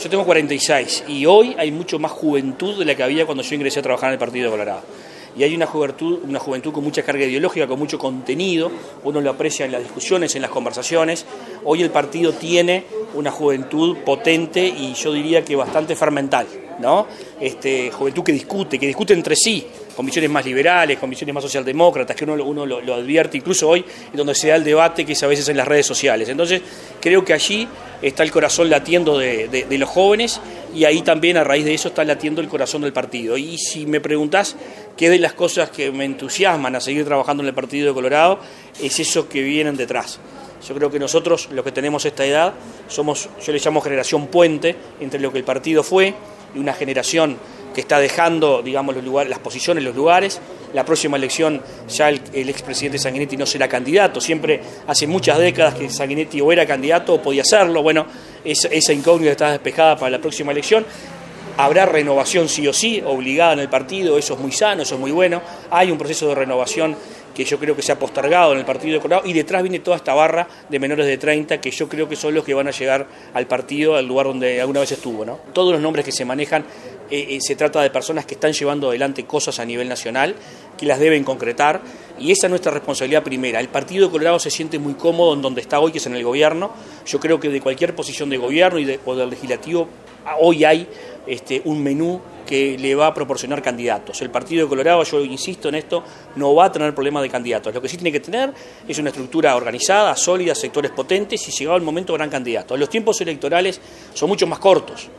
Yo tengo 46 y hoy hay mucho más juventud de la que había cuando yo ingresé a trabajar en el Partido de Colorado. Y hay una juventud, una juventud con mucha carga ideológica, con mucho contenido, uno lo aprecia en las discusiones, en las conversaciones. Hoy el partido tiene una juventud potente y yo diría que bastante fermental, ¿no? Este, juventud que discute, que discute entre sí, con visiones más liberales, con visiones más socialdemócratas, que uno, uno lo, advierte incluso hoy, donde se da el debate que es a veces en las redes sociales. Entonces, creo que allí está el corazón latiendo de, de los jóvenes y ahí también a raíz de eso está latiendo el corazón del partido. Y si me preguntás qué de las cosas que me entusiasman a seguir trabajando en el Partido de Colorado, es eso que vienen detrás. Yo creo que nosotros, los que tenemos esta edad, somos, yo le llamo generación puente entre lo que el partido fue y una generación que está dejando, digamos, las posiciones, los lugares. La próxima elección ya el, expresidente Sanguinetti no será candidato. Siempre hace muchas décadas que Sanguinetti o era candidato o podía serlo. Bueno, esa incógnita está despejada para la próxima elección. Habrá renovación sí o sí, obligada en el partido, eso es muy sano, eso es muy bueno. Hay un proceso de renovación que yo creo que se ha postergado en el partido de Colorado, y detrás viene toda esta barra de menores de 30 que yo creo que son los que van a llegar al partido, al lugar donde alguna vez estuvo. ¿no? Todos los nombres que se manejan, eh, eh, se trata de personas que están llevando adelante cosas a nivel nacional, que las deben concretar, y esa es nuestra responsabilidad primera. El partido de Colorado se siente muy cómodo en donde está hoy, que es en el gobierno. Yo creo que de cualquier posición de gobierno y de, o del legislativo, hoy hay este, un menú que le va a proporcionar candidatos. El Partido de Colorado, yo insisto en esto, no va a tener problemas de candidatos. Lo que sí tiene que tener es una estructura organizada, sólida, sectores potentes y llegado el momento gran candidato. Los tiempos electorales son mucho más cortos.